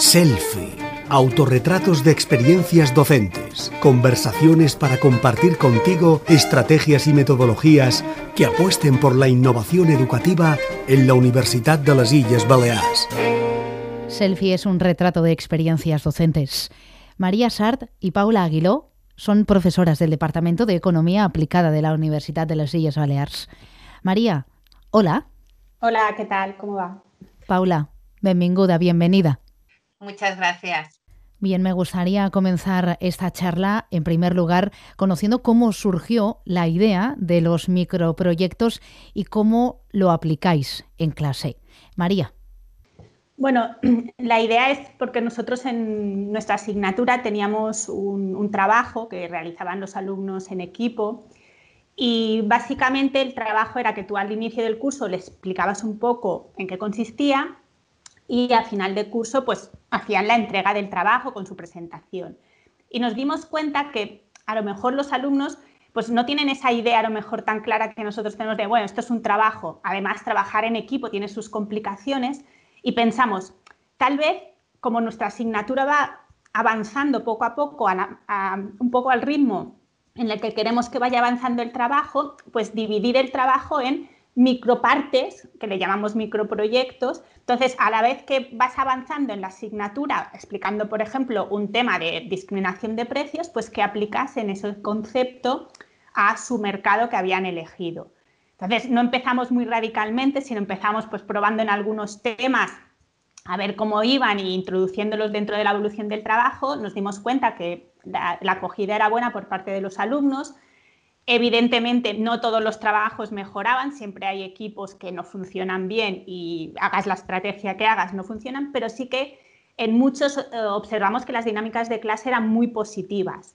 Selfie. Autorretratos de experiencias docentes. Conversaciones para compartir contigo estrategias y metodologías que apuesten por la innovación educativa en la Universidad de las Islas Baleares. Selfie es un retrato de experiencias docentes. María Sart y Paula Aguiló son profesoras del Departamento de Economía Aplicada de la Universidad de las Islas Baleares. María, hola. Hola, ¿qué tal? ¿Cómo va? Paula, benvinguda, bienvenida. Muchas gracias. Bien, me gustaría comenzar esta charla, en primer lugar, conociendo cómo surgió la idea de los microproyectos y cómo lo aplicáis en clase. María. Bueno, la idea es porque nosotros en nuestra asignatura teníamos un, trabajo que realizaban los alumnos en equipo y básicamente el trabajo era que tú al inicio del curso le explicabas un poco en qué consistía y al final del curso pues hacían la entrega del trabajo con su presentación. Y nos dimos cuenta que a lo mejor los alumnos pues no tienen esa idea a lo mejor tan clara que nosotros tenemos de, bueno, esto es un trabajo, además trabajar en equipo tiene sus complicaciones y pensamos, tal vez como nuestra asignatura va avanzando poco a poco, un poco al ritmo en el que queremos que vaya avanzando el trabajo, pues dividir el trabajo en micropartes, que le llamamos microproyectos. Entonces, a la vez que vas avanzando en la asignatura, explicando, por ejemplo, un tema de discriminación de precios, pues que aplicasen ese concepto a su mercado que habían elegido. Entonces, no empezamos muy radicalmente, sino empezamos pues probando en algunos temas a ver cómo iban y introduciéndolos dentro de la evolución del trabajo, nos dimos cuenta que la acogida era buena por parte de los alumnos, Evidentemente, no todos los trabajos mejoraban, siempre hay equipos que no funcionan bien y hagas la estrategia que hagas, no funcionan, pero sí que en muchos eh, observamos que las dinámicas de clase eran muy positivas.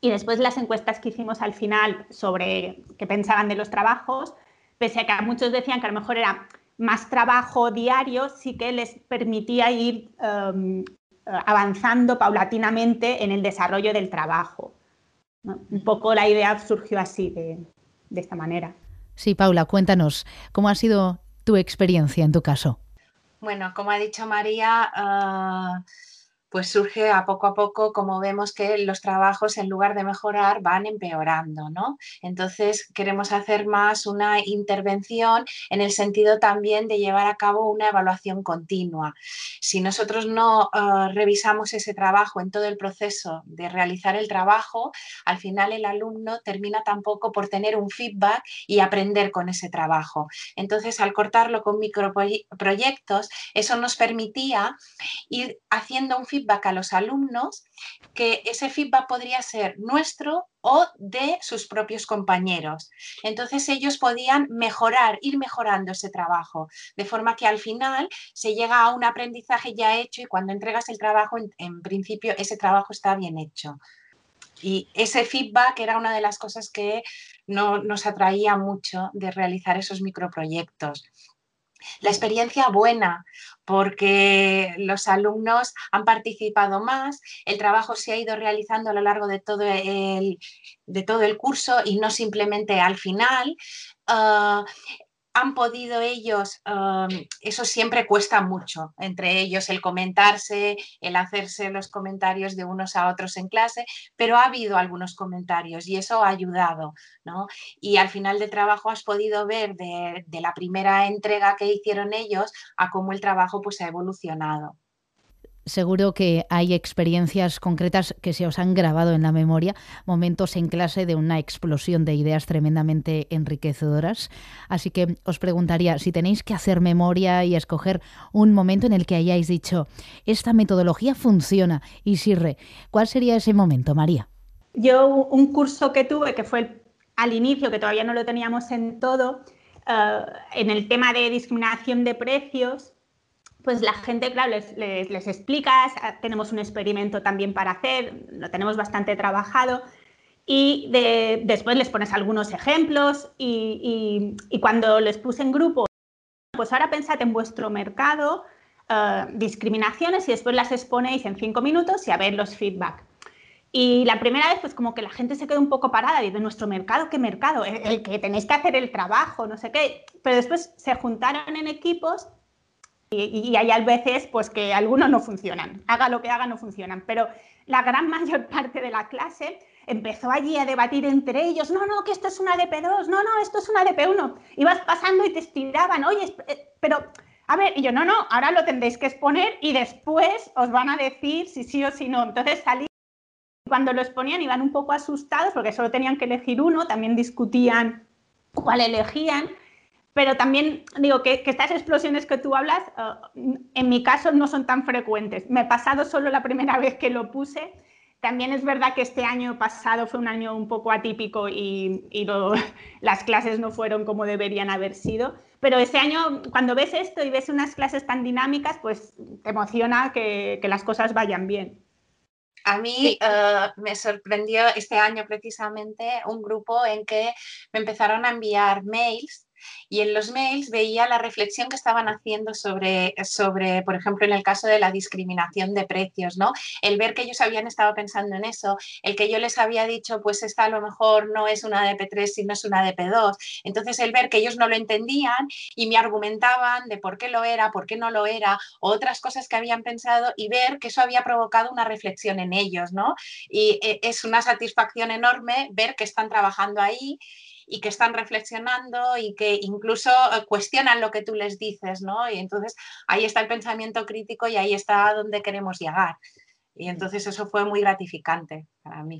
Y después las encuestas que hicimos al final sobre qué pensaban de los trabajos, pese a que muchos decían que a lo mejor era más trabajo diario, sí que les permitía ir em, avanzando paulatinamente en el desarrollo del trabajo. Un poco la idea surgió así, de, esta manera. Sí, Paula, cuéntanos, ¿cómo ha sido tu experiencia en tu caso? Bueno, como ha dicho María, ah, pues surge a poco a poco como vemos que los trabajos en lugar de mejorar van empeorando, ¿no? Entonces queremos hacer más una intervención en el sentido también de llevar a cabo una evaluación continua. Si nosotros no eh, revisamos ese trabajo en todo el proceso de realizar el trabajo, al final el alumno termina tampoco por tener un feedback y aprender con ese trabajo. Entonces al cortarlo con microproyectos, eso nos permitía ir haciendo un feedback a los alumnos, que ese feedback podría ser nuestro o de sus propios compañeros. Entonces ellos podían mejorar, ir mejorando ese trabajo, de forma que al final se llega a un aprendizaje ya hecho y cuando entregas el trabajo, en, principio ese trabajo está bien hecho. Y ese feedback era una de las cosas que no, nos atraía mucho de realizar esos microproyectos. La experiencia buena, porque los alumnos han participado más, el trabajo se ha ido realizando a lo largo de todo el, de todo el curso y no simplemente al final. Ah, han podido ellos, eso siempre cuesta mucho, entre ellos el comentarse, el hacerse los comentarios de unos a otros en clase, pero ha habido algunos comentarios y eso ha ayudado, ¿no? Y al final del trabajo has podido ver de, la primera entrega que hicieron ellos a cómo el trabajo pues ha evolucionado. Seguro que hay experiencias concretas que se os han grabado en la memoria, momentos en clase de una explosión de ideas tremendamente enriquecedoras. Así que os preguntaría si tenéis que hacer memoria y escoger un momento en el que hayáis dicho, esta metodología funciona y sirve. ¿Cuál sería ese momento, María? Yo un curso que tuve, que fue al inicio, que todavía no lo teníamos en todo, eh, en el tema de discriminación de precios, pues la gente, claro, les, les, explicas, ah, tenemos un experimento también para hacer, lo tenemos bastante trabajado, y después les pones algunos ejemplos y, cuando les puse en grupo, pues ahora pensad en vuestro mercado, ah, discriminaciones y después las exponéis en cinco minutos y a ver los feedback. Y la primera vez, pues como que la gente se quedó un poco parada y de nuestro mercado, ¿qué mercado? el que tenéis que hacer el trabajo, no sé qué. Pero después se juntaron en equipos Y, hay a veces pues que algunos no funcionan, haga lo que haga no funcionan, pero la gran mayor parte de la clase empezó allí a debatir entre ellos, no, no, que esto es una DP2, no, no, esto es una DP1. Ibas pasando y te estiraban, oye, eh, pero, a ver, y yo, no, no, ahora lo tendréis que exponer y después os van a decir si sí o si no. Entonces salí, cuando lo exponían iban un poco asustados porque solo tenían que elegir uno, también discutían cuál elegían. Pero también digo que, estas explosiones que tú hablas, eh, en mi caso no son tan frecuentes. Me he pasado solo la primera vez que lo puse también es verdad que este año pasado fue un año un poco atípico y, las clases no fueron como deberían haber sido, pero este año cuando ves esto y ves unas clases tan dinámicas, pues te emociona que, las cosas vayan bien. A mí eh, me sorprendió este año precisamente un grupo en que me empezaron a enviar mails y en los mails veía la reflexión que estaban haciendo sobre, sobre, por ejemplo, en el caso de la discriminación de precios, ¿no? El ver que ellos habían estado pensando en eso, el que yo les había dicho, pues esta a lo mejor no es una DP3, sino es una DP2. Entonces, el ver que ellos no lo entendían y me argumentaban de por qué lo era, por qué no lo era, o otras cosas que habían pensado y ver que eso había provocado una reflexión en ellos, ¿no? Y eh, es una satisfacción enorme ver que están trabajando ahí y que están reflexionando y que incluso eh, cuestionan lo que tú les dices, ¿no? Y entonces ahí está el pensamiento crítico y ahí está donde queremos llegar. Y entonces eso fue muy gratificante para mí.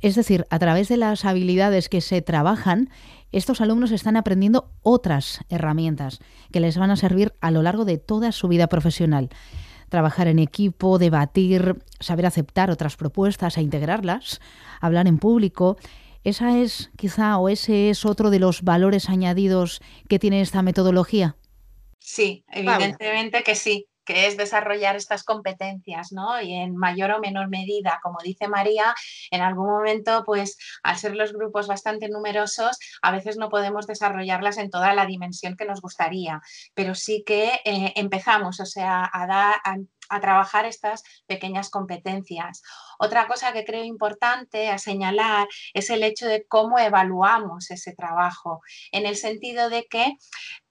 Es decir, a través de las habilidades que se trabajan, estos alumnos están aprendiendo otras herramientas que les van a servir a lo largo de toda su vida profesional. Trabajar en equipo, debatir, saber aceptar otras propuestas e integrarlas, hablar en público ¿Esa es quizá o ese es otro de los valores añadidos que tiene esta metodología? Sí, evidentemente que sí que es desarrollar estas competencias, ¿no? Y en mayor o menor medida, como dice María, en algún momento, pues al ser los grupos bastante numerosos, a veces no podemos desarrollarlas en toda la dimensión que nos gustaría, pero sí que eh, empezamos, o sea, a, a trabajar estas pequeñas competencias. Otra cosa que creo importante a señalar es el hecho de cómo evaluamos ese trabajo, en el sentido de que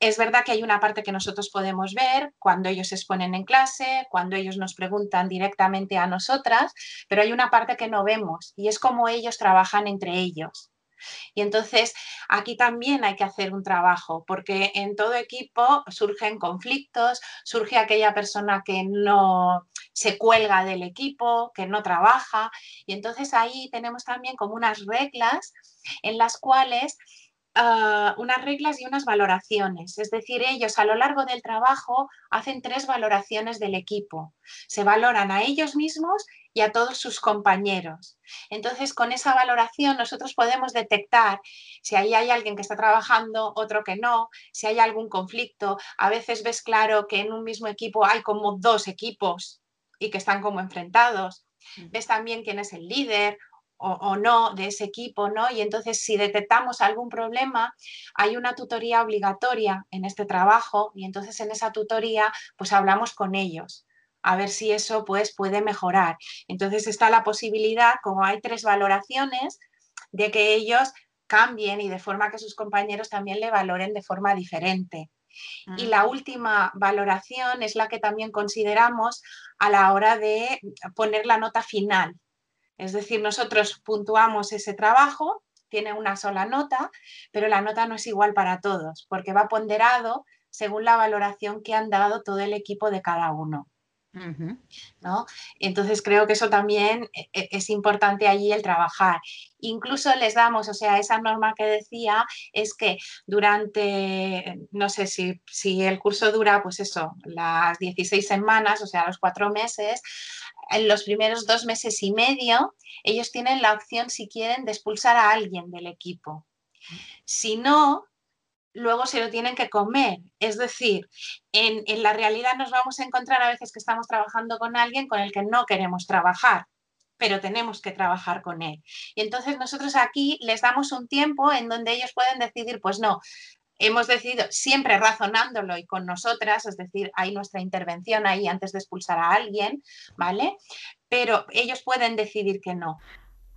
es verdad que hay una parte que nosotros podemos ver cuando ellos se exponen en clase, cuando ellos nos preguntan directamente a nosotras, pero hay una parte que no vemos y es cómo ellos trabajan entre ellos. Y entonces aquí también hay que hacer un trabajo, porque en todo equipo surgen conflictos, surge aquella persona que no se cuelga del equipo, que no trabaja, y entonces ahí tenemos también como unas reglas en las cuales Ah, unas reglas y unas valoraciones. Es decir, ellos a lo largo del trabajo hacen tres valoraciones del equipo. Se valoran a ellos mismos y a todos sus compañeros. Entonces, con esa valoración nosotros podemos detectar si ahí hay alguien que está trabajando, otro que no, si hay algún conflicto. A veces ves claro que en un mismo equipo hay como dos equipos y que están como enfrentados. Ves también quién es el líder o, no de ese equipo, ¿no? Y entonces si detectamos algún problema, hay una tutoría obligatoria en este trabajo y entonces en esa tutoría pues hablamos con ellos a ver si eso pues puede mejorar. Entonces está la posibilidad, como hay tres valoraciones, de que ellos cambien y de forma que sus compañeros también le valoren de forma diferente. Y la última valoración es la que también consideramos a la hora de poner la nota final es decir, nosotros puntuamos ese trabajo, tiene una sola nota, pero la nota no es igual para todos, porque va ponderado según la valoración que han dado todo el equipo de cada uno. ¿no? Entonces creo que eso también e, e, es importante allí el trabajar. Incluso les damos, o sea, esa norma que decía es que durante, no sé si, si el curso dura, pues eso, las 16 semanas, o sea, los cuatro meses, en los primeros dos meses y medio, ellos tienen la opción, si quieren, de expulsar a alguien del equipo. Si no, luego se lo tienen que comer. Es decir, en, en, la realidad nos vamos a encontrar a veces que estamos trabajando con alguien con el que no queremos trabajar, pero tenemos que trabajar con él. Y entonces nosotros aquí les damos un tiempo en donde ellos pueden decidir, pues no, hemos decidido, siempre razonándolo y con nosotras, es decir, hay nuestra intervención ahí antes de expulsar a alguien, ¿vale? Pero ellos pueden decidir que no.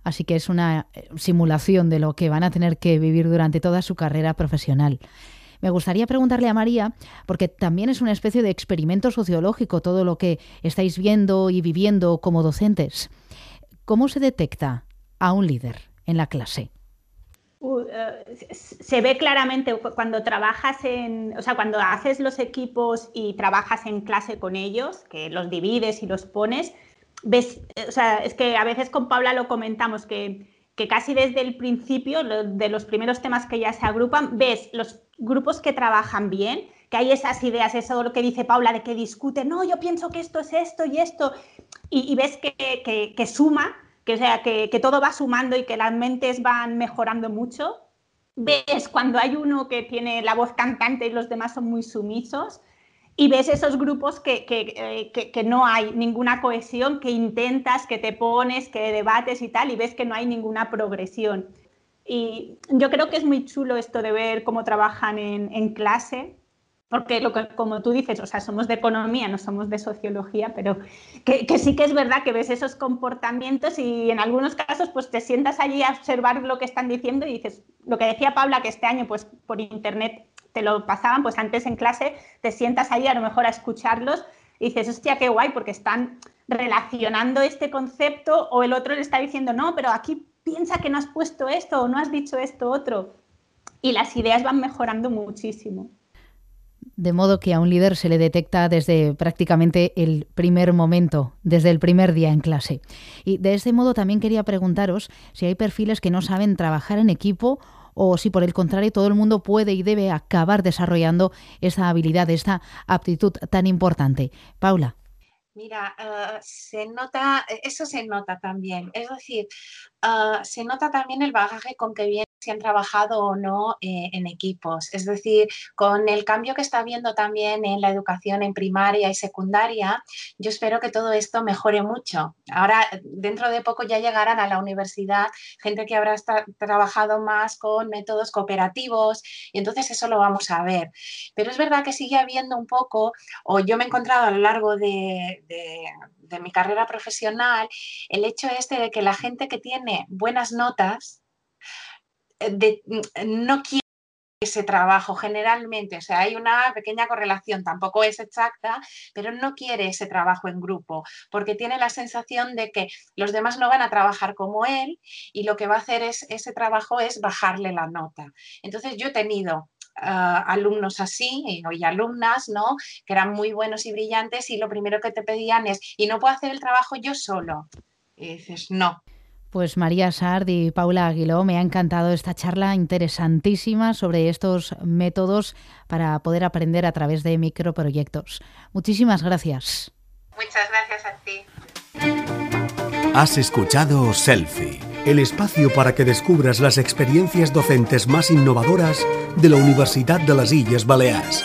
Así que es una eh, simulación de lo que van a tener que vivir durante toda su carrera profesional. Me gustaría preguntarle a María, porque también es una especie de experimento sociológico todo lo que estáis viendo y viviendo como docentes. ¿Cómo se detecta a un líder en la clase? Eh, se ve claramente cuando trabajas en, o sea, cuando haces los equipos y trabajas en clase con ellos, que los divides y los pones, ves, eh, o sea, es que a veces con Paula lo comentamos, que, que casi desde el principio, de los primeros temas que ya se agrupan, ves los grupos que trabajan bien, que hay esas ideas, eso lo que dice Paula, de que discuten, no, yo pienso que esto es esto y esto, y, ves que, que suma que, sea, que, todo va sumando y que las mentes van mejorando mucho. Ves cuando hay uno que tiene la voz cantante y los demás son muy sumisos. Y ves esos grupos que, que, eh, no hay ninguna cohesión, que intentas, que te pones, que debates y tal, y ves que no hay ninguna progresión. Y yo creo que es muy chulo esto de ver cómo trabajan en, en clase, porque lo que, como tú dices, o sea, somos de economía, no somos de sociología, pero que, sí que es verdad que ves esos comportamientos y en algunos casos pues te sientas allí a observar lo que están diciendo y dices, lo que decía Paula, que este año pues por internet te lo pasaban, pues antes en clase te sientas allí a lo mejor a escucharlos y dices, hostia, qué guay, porque están relacionando este concepto o el otro le está diciendo, no, pero aquí piensa que no has puesto esto o no has dicho esto otro. Y las ideas van mejorando muchísimo de modo que a un líder se le detecta desde prácticamente el primer momento, desde el primer día en clase. Y de ese modo también quería preguntaros si hay perfiles que no saben trabajar en equipo o si por el contrario todo el mundo puede y debe acabar desarrollando esa habilidad, esta aptitud tan importante. Paula. Mira, eh, se nota, eso se nota también. Es decir, eh, se nota también el bagaje con que viene si han trabajado o no eh, en equipos. Es decir, con el cambio que está habiendo también en la educación en primaria y secundaria, yo espero que todo esto mejore mucho. Ahora, dentro de poco ya llegarán a la universidad gente que habrá trabajado más con métodos cooperativos y entonces eso lo vamos a ver. Pero es verdad que sigue habiendo un poco, o yo me he encontrado a lo largo de, de mi carrera profesional, el hecho este de que la gente que tiene buenas notas, Mm, no quiere ese trabajo generalmente, o sea, hay una pequeña correlación, tampoco es exacta, pero no quiere ese trabajo en grupo, porque tiene la sensación de que los demás no van a trabajar como él y lo que va a hacer es ese trabajo es bajarle la nota. Entonces yo he tenido ah, alumnos así y, alumnas, ¿no? Que eran muy buenos y brillantes y lo primero que te pedían es, ¿y no puedo hacer el trabajo yo solo? Y dices, no, pues María Sard y Paula Aguiló, me ha encantado esta charla interesantísima sobre estos métodos para poder aprender a través de microproyectos. Muchísimas gracias. Muchas gracias a ti. Has escuchado Selfie, el espacio para que descubras las experiencias docentes más innovadoras de la Universidad de las Islas Baleares.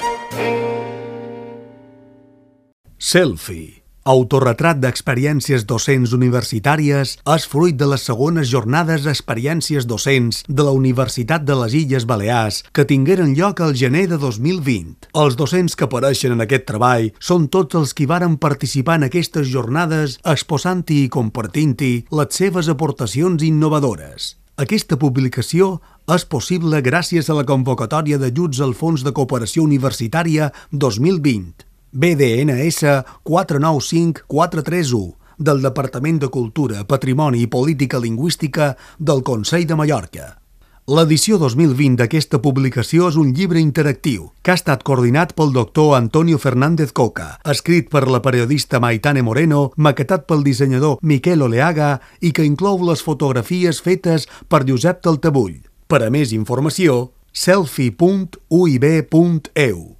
Selfie Autorretrat d'experiències docents universitàries és fruit de les segones jornades d'experiències docents de la Universitat de les Illes Balears que tingueren lloc al gener de 2020. Els docents que apareixen en aquest treball són tots els qui varen participar en aquestes jornades exposant-hi i compartint-hi les seves aportacions innovadores. Aquesta publicació és possible gràcies a la convocatòria d'ajuts al Fons de Cooperació Universitària 2020 BDNS 495431 del Departament de Cultura, Patrimoni i Política Lingüística del Consell de Mallorca. L'edició 2020 d'aquesta publicació és un llibre interactiu que ha estat coordinat pel doctor Antonio Fernández Coca, escrit per la periodista Maitane Moreno, maquetat pel dissenyador Miquel Oleaga i que inclou les fotografies fetes per Josep Taltabull. Per a més informació, selfie.uib.eu